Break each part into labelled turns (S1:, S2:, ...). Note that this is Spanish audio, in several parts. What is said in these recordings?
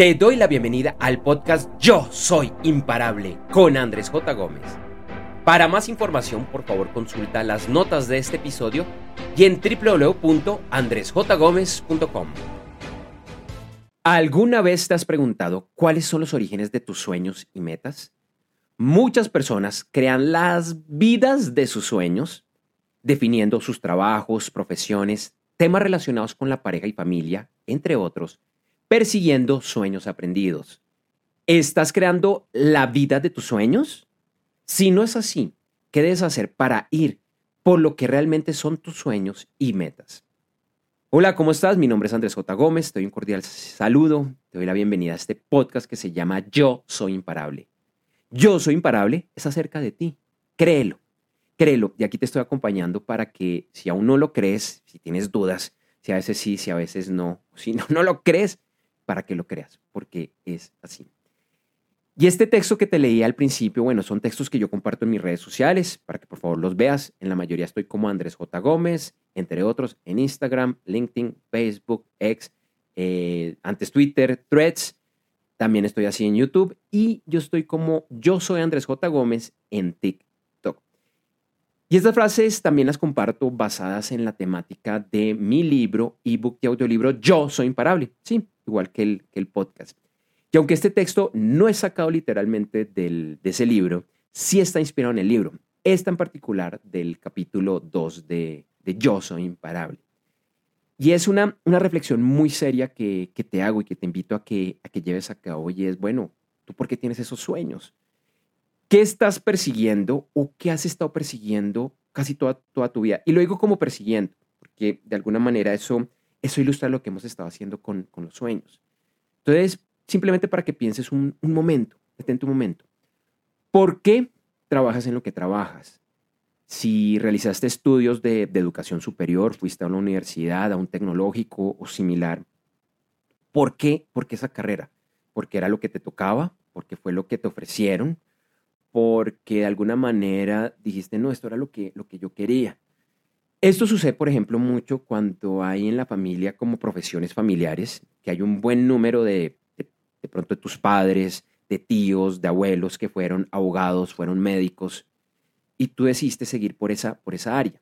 S1: Te doy la bienvenida al podcast Yo Soy Imparable con Andrés J. Gómez. Para más información, por favor, consulta las notas de este episodio y en www.andresjgomez.com. ¿Alguna vez te has preguntado cuáles son los orígenes de tus sueños y metas? Muchas personas crean las vidas de sus sueños, definiendo sus trabajos, profesiones, temas relacionados con la pareja y familia, entre otros, persiguiendo sueños aprendidos. ¿Estás creando la vida de tus sueños? Si no es así, ¿qué debes hacer para ir por lo que realmente son tus sueños y metas? Hola, ¿cómo estás? Mi nombre es Andrés J. Gómez, te doy un cordial saludo, te doy la bienvenida a este podcast que se llama Yo Soy Imparable. Yo Soy Imparable es acerca de ti, créelo, créelo, y aquí te estoy acompañando para que si aún no lo crees, si tienes dudas, si a veces sí, si a veces no, si no, no lo crees, para que lo creas, porque es así. Y este texto que te leí al principio, bueno, son textos que yo comparto en mis redes sociales para que por favor los veas. En la mayoría estoy como Andrés J. Gómez, entre otros, en Instagram, LinkedIn, Facebook, X, eh, antes Twitter, Threads. También estoy así en YouTube y yo estoy como yo soy Andrés J. Gómez en TikTok. Y estas frases también las comparto basadas en la temática de mi libro, ebook y audiolibro Yo Soy Imparable. Sí, igual que el, que el podcast. Y aunque este texto no es sacado literalmente del, de ese libro, sí está inspirado en el libro. Esta en particular del capítulo 2 de, de Yo Soy Imparable. Y es una, una reflexión muy seria que, que, te hago y que te invito a que, a que lleves a cabo. Y es, bueno, ¿tú por qué tienes esos sueños? ¿Qué estás persiguiendo o qué has estado persiguiendo casi toda, toda tu vida? Y lo digo como persiguiendo, porque de alguna manera eso eso ilustra lo que hemos estado haciendo con, los sueños. Entonces, simplemente para que pienses un, momento, detente un momento. ¿Por qué trabajas en lo que trabajas? Si realizaste estudios de, educación superior, fuiste a una universidad, a un tecnológico o similar, ¿por qué? ¿Por qué esa carrera? ¿Porque era lo que te tocaba? ¿Porque fue lo que te ofrecieron? ¿Porque de alguna manera dijiste, no, esto era lo que, lo que yo quería? Esto sucede, por ejemplo, mucho cuando hay en la familia como profesiones familiares, que hay un buen número de, de, pronto de tus padres, de tíos, de abuelos que fueron abogados, fueron médicos, y tú decidiste seguir por esa, por esa área.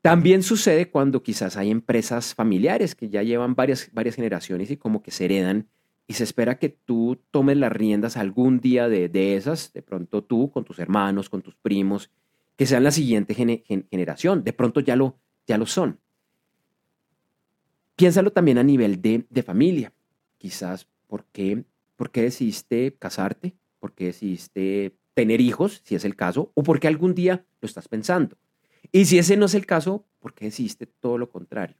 S1: También sucede cuando quizás hay empresas familiares que ya llevan varias, varias generaciones y como que se heredan y se espera que tú tomes las riendas algún día de, de esas, de pronto tú con tus hermanos, con tus primos, que sean la siguiente generación. De pronto ya lo, ya lo son. Piénsalo también a nivel de, familia. Quizás, ¿por qué, ¿por qué decidiste casarte? ¿Por qué decidiste tener hijos, si es el caso? ¿O por qué algún día lo estás pensando? Y si ese no es el caso, ¿por qué decidiste todo lo contrario?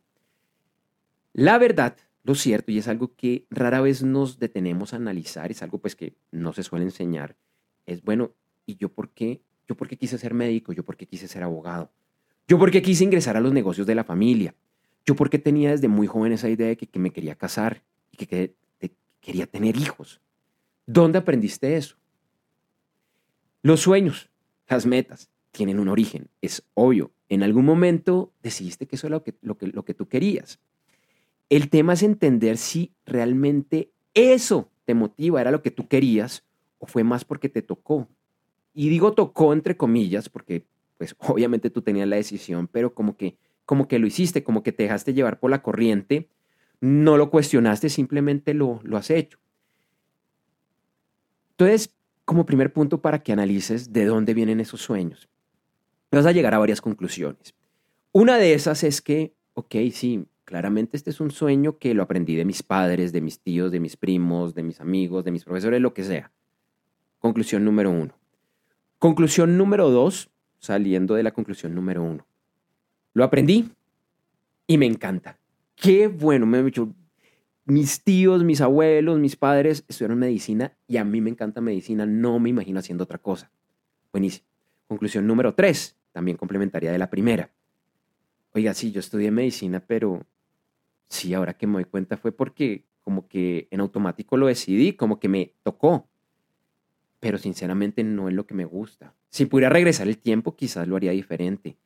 S1: La verdad, lo cierto, y es algo que rara vez nos detenemos a analizar, es algo pues que no se suele enseñar, es bueno, ¿y yo por qué yo porque quise ser médico, yo porque quise ser abogado, yo porque quise ingresar a los negocios de la familia, yo porque tenía desde muy joven esa idea de que, me quería casar y que, quería tener hijos. ¿Dónde aprendiste eso? Los sueños, las metas, tienen un origen, es obvio. En algún momento decidiste que eso era lo que, lo que, tú querías. El tema es entender si realmente eso te motiva, era lo que tú querías o fue más porque te tocó, y digo tocó entre comillas, porque pues obviamente tú tenías la decisión, pero como que, como que lo hiciste, como que te dejaste llevar por la corriente, no lo cuestionaste, simplemente lo, lo has hecho. Entonces, como primer punto para que analices de dónde vienen esos sueños, vas a llegar a varias conclusiones. Una de esas es que, ok, sí, claramente este es un sueño que lo aprendí de mis padres, de mis tíos, de mis primos, de mis amigos, de mis profesores, lo que sea. Conclusión número uno. Conclusión número dos, saliendo de la conclusión número uno. Lo aprendí y me encanta. Qué bueno, me dicho, mis tíos, mis abuelos, mis padres estudiaron medicina y a mí me encanta medicina, no me imagino haciendo otra cosa. Buenísimo. Conclusión número tres, también complementaria de la primera. Oiga, sí, yo estudié medicina, pero sí, ahora que me doy cuenta fue porque como que en automático lo decidí, como que me tocó pero sinceramente no es lo que me gusta. Si pudiera regresar el tiempo, quizás lo haría diferente.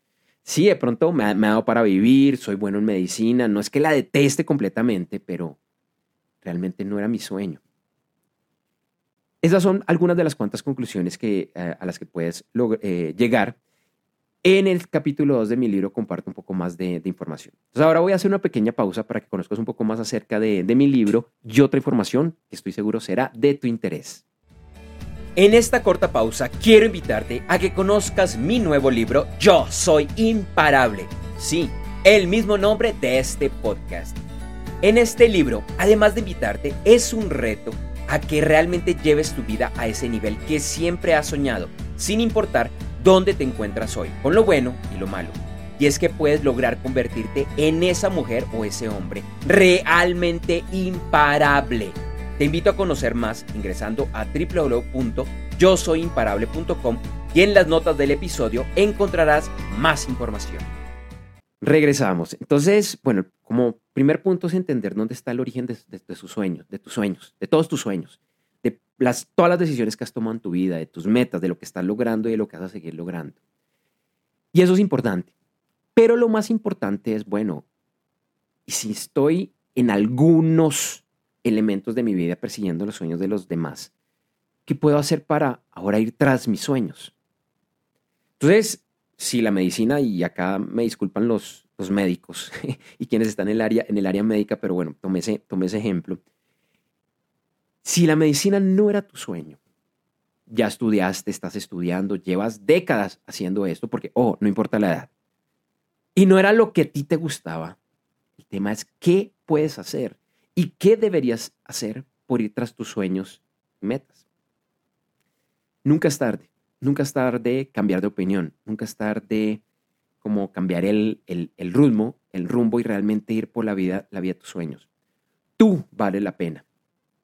S1: Sí, de pronto me ha, dado para vivir, soy bueno en medicina, no es que la deteste completamente, pero realmente no era mi sueño. Esas son algunas de las cuantas conclusiones que, eh, a las que puedes eh, llegar. En el capítulo 2 de mi libro comparto un poco más de, información. Entonces ahora voy a hacer una pequeña pausa para que conozcas un poco más acerca de, de mi libro y otra información que estoy seguro será de tu interés. En esta corta pausa quiero invitarte a que conozcas mi nuevo libro Yo Soy Imparable. Sí, el mismo nombre de este podcast. En este libro, además de invitarte, es un reto a que realmente lleves tu vida a ese nivel que siempre has soñado, sin importar dónde te encuentras hoy, con lo bueno y lo malo. Y es que puedes lograr convertirte en esa mujer o ese hombre realmente imparable. Te invito a conocer más ingresando a www.yosoyimparable.com y en las notas del episodio encontrarás más información. Regresamos. Entonces, bueno, como primer punto es entender dónde está el origen de, sus sueños, de tus sueños, de todos tus sueños, de todas las decisiones que has tomado en tu vida, de tus metas, de lo que estás logrando y de lo que vas a seguir logrando. Y eso es importante. Pero lo más importante es, bueno, y si estoy en algunos elementos de mi vida persiguiendo los sueños de los demás, ¿qué puedo hacer para ahora ir tras mis sueños? Entonces, si la medicina, y acá me disculpan los, los médicos y quienes están en el, área, en el área médica, pero bueno, tomé ese, ese ejemplo. Si la medicina no era tu sueño, ya estudiaste, estás estudiando, llevas décadas haciendo esto, porque, oh, no importa la edad, y no era lo que a ti te gustaba, el tema es qué puedes hacer y qué deberías hacer por ir tras tus sueños y metas. Nunca es tarde. Nunca es tarde cambiar de opinión, nunca es tarde como cambiar el, el, el rumbo, el rumbo y realmente ir por la vida, la vida de tus sueños. Tú vale la pena.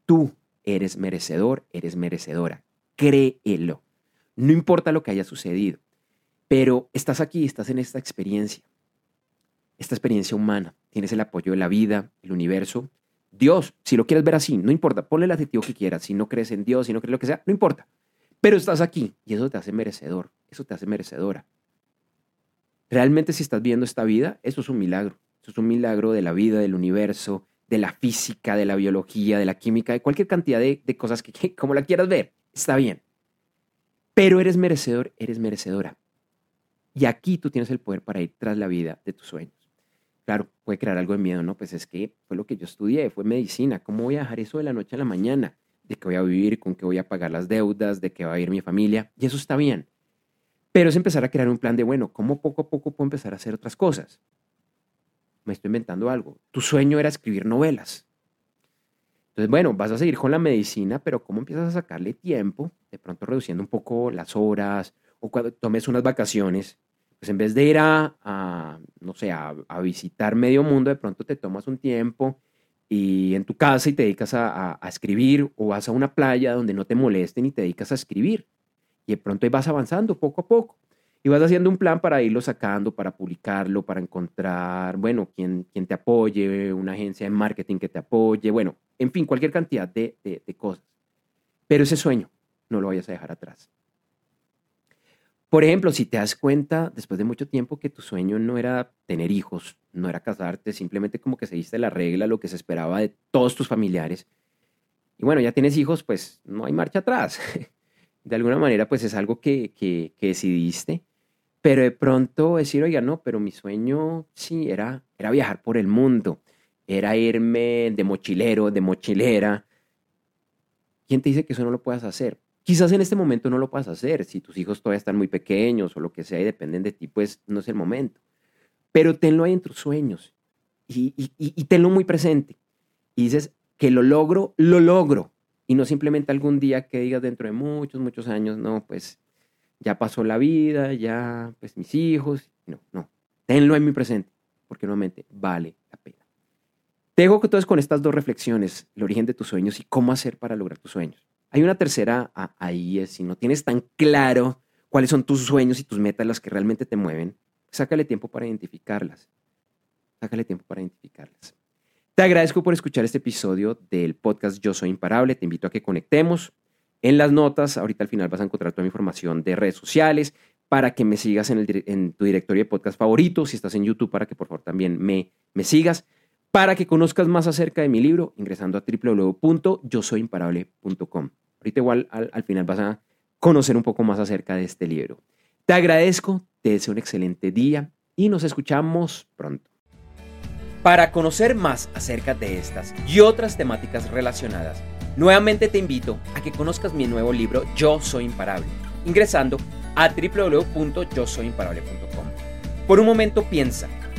S1: Tú eres merecedor, eres merecedora. Créelo. No importa lo que haya sucedido, pero estás aquí, estás en esta experiencia, esta experiencia humana. Tienes el apoyo de la vida, el universo, Dios, si lo quieres ver así, no importa, ponle el adjetivo que quieras, si no crees en Dios, si no crees lo que sea, no importa. Pero estás aquí y eso te hace merecedor, eso te hace merecedora. Realmente si estás viendo esta vida, eso es un milagro. Eso es un milagro de la vida, del universo, de la física, de la biología, de la química, de cualquier cantidad de, cosas que, como la quieras ver, está bien. Pero eres merecedor, eres merecedora. Y aquí tú tienes el poder para ir tras la vida de tus sueños. Claro, puede crear algo de miedo, ¿no? Pues es que fue lo que yo estudié, fue medicina. ¿Cómo voy a dejar eso de la noche a la mañana? de que voy a vivir, con que voy a pagar las deudas, de que va a ir mi familia, y eso está bien. Pero es empezar a crear un plan de, bueno, ¿cómo poco a poco puedo empezar a hacer otras cosas? Me estoy inventando algo. Tu sueño era escribir novelas. Entonces, bueno, vas a seguir con la medicina, pero ¿cómo empiezas a sacarle tiempo? De pronto reduciendo un poco las horas o cuando tomes unas vacaciones, pues en vez de ir a, no sé, a, visitar medio mundo, de pronto te tomas un tiempo y en tu casa y te dedicas a, escribir o vas a una playa donde no te molesten y te dedicas a escribir. Y de pronto ahí vas avanzando poco a poco. Y vas haciendo un plan para irlo sacando, para publicarlo, para encontrar, bueno, quien, te apoye, una agencia de marketing que te apoye, bueno, en fin, cualquier cantidad de, de cosas. Pero ese sueño no lo vayas a dejar atrás. Por ejemplo, si te das cuenta después de mucho tiempo que tu sueño no era tener hijos, no era casarte, simplemente como que seguiste la regla, lo que se esperaba de todos tus familiares, y bueno, ya tienes hijos, pues no hay marcha atrás. De alguna manera, pues es algo que, que, decidiste, pero de pronto decir, oiga, no, pero mi sueño sí era, era viajar por el mundo, era irme de mochilero, de mochilera. ¿Quién te dice que eso no lo puedas hacer? Quizás en este momento no lo puedas hacer, si tus hijos todavía están muy pequeños o lo que sea y dependen de ti, pues no es el momento. Pero tenlo ahí en tus sueños y, tenlo muy presente. Y dices que lo logro, lo logro. Y no simplemente algún día que digas dentro de muchos, muchos años, no, pues ya pasó la vida, ya, pues mis hijos. No, no. Tenlo en muy presente, porque nuevamente vale la pena. Te dejo entonces con estas dos reflexiones, el origen de tus sueños y cómo hacer para lograr tus sueños. Hay una tercera ahí, es si no tienes tan claro cuáles son tus sueños y tus metas, las que realmente te mueven, sácale tiempo para identificarlas. Sácale tiempo para identificarlas. Te agradezco por escuchar este episodio del podcast Yo Soy Imparable. Te invito a que conectemos. En las notas, ahorita al final vas a encontrar toda mi información de redes sociales para que me sigas en, tu directorio de podcast favorito. Si estás en YouTube, para que por favor también me, me sigas. Para que conozcas más acerca de mi libro ingresando a www.yosoyimparable.com. Ahorita igual al, al final vas a conocer un poco más acerca de este libro. Te agradezco, te deseo un excelente día y nos escuchamos pronto. Para conocer más acerca de estas y otras temáticas relacionadas, nuevamente te invito a que conozcas mi nuevo libro Yo Soy Imparable, ingresando a www.yosoyimparable.com. Por un momento piensa,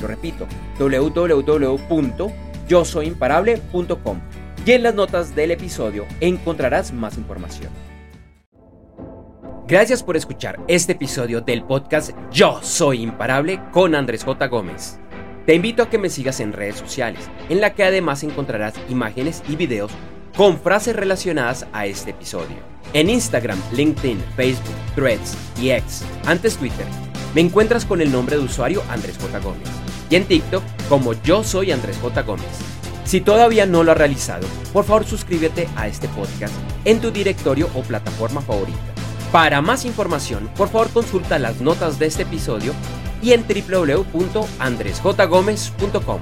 S1: Lo repito, www.yosoyimparable.com. Y en las notas del episodio encontrarás más información. Gracias por escuchar este episodio del podcast Yo Soy Imparable con Andrés J. Gómez. Te invito a que me sigas en redes sociales, en la que además encontrarás imágenes y videos con frases relacionadas a este episodio. En Instagram, LinkedIn, Facebook, Threads y X, antes Twitter, me encuentras con el nombre de usuario Andrés J. Gómez. En TikTok como yo soy Andrés J. Gómez. Si todavía no lo has realizado, por favor suscríbete a este podcast en tu directorio o plataforma favorita. Para más información, por favor consulta las notas de este episodio y en www.andresjgomez.com.